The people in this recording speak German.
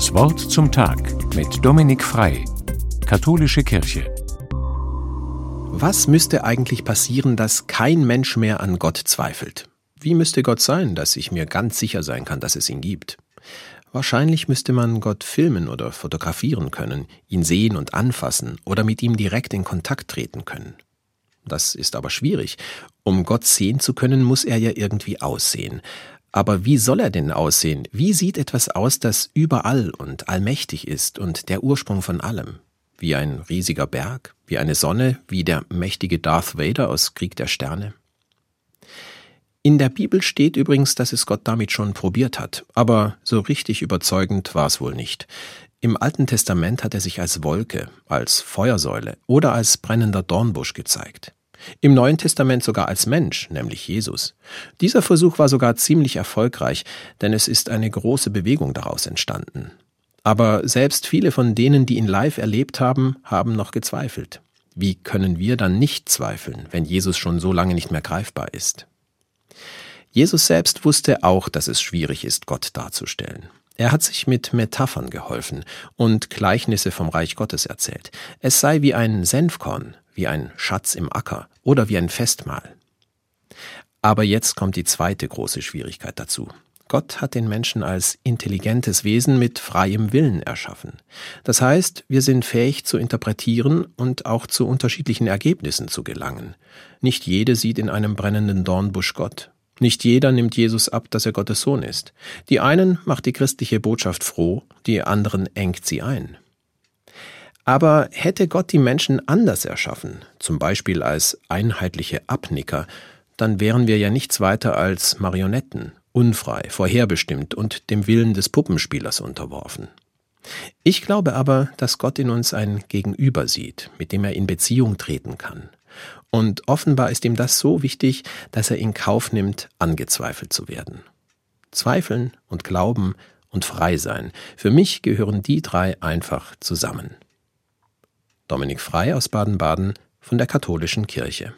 Das Wort zum Tag mit Dominik Frei, Katholische Kirche. Was müsste eigentlich passieren, dass kein Mensch mehr an Gott zweifelt? Wie müsste Gott sein, dass ich mir ganz sicher sein kann, dass es ihn gibt? Wahrscheinlich müsste man Gott filmen oder fotografieren können, ihn sehen und anfassen oder mit ihm direkt in Kontakt treten können. Das ist aber schwierig. Um Gott sehen zu können, muss er ja irgendwie aussehen. Aber wie soll er denn aussehen? Wie sieht etwas aus, das überall und allmächtig ist und der Ursprung von allem? Wie ein riesiger Berg, wie eine Sonne, wie der mächtige Darth Vader aus Krieg der Sterne? In der Bibel steht übrigens, dass es Gott damit schon probiert hat, aber so richtig überzeugend war es wohl nicht. Im Alten Testament hat er sich als Wolke, als Feuersäule oder als brennender Dornbusch gezeigt. Im Neuen Testament sogar als Mensch, nämlich Jesus. Dieser Versuch war sogar ziemlich erfolgreich, denn es ist eine große Bewegung daraus entstanden. Aber selbst viele von denen, die ihn live erlebt haben, haben noch gezweifelt. Wie können wir dann nicht zweifeln, wenn Jesus schon so lange nicht mehr greifbar ist? Jesus selbst wusste auch, dass es schwierig ist, Gott darzustellen. Er hat sich mit Metaphern geholfen und Gleichnisse vom Reich Gottes erzählt. Es sei wie ein Senfkorn, wie ein Schatz im Acker oder wie ein Festmahl. Aber jetzt kommt die zweite große Schwierigkeit dazu. Gott hat den Menschen als intelligentes Wesen mit freiem Willen erschaffen. Das heißt, wir sind fähig zu interpretieren und auch zu unterschiedlichen Ergebnissen zu gelangen. Nicht jede sieht in einem brennenden Dornbusch Gott. Nicht jeder nimmt Jesus ab, dass er Gottes Sohn ist. Die einen macht die christliche Botschaft froh, die anderen engt sie ein. Aber hätte Gott die Menschen anders erschaffen, zum Beispiel als einheitliche Abnicker, dann wären wir ja nichts weiter als Marionetten, unfrei, vorherbestimmt und dem Willen des Puppenspielers unterworfen. Ich glaube aber, dass Gott in uns ein Gegenüber sieht, mit dem er in Beziehung treten kann. Und offenbar ist ihm das so wichtig, dass er in Kauf nimmt, angezweifelt zu werden. Zweifeln und Glauben und Frei sein, für mich gehören die drei einfach zusammen. Dominik Frei aus Baden-Baden von der Katholischen Kirche.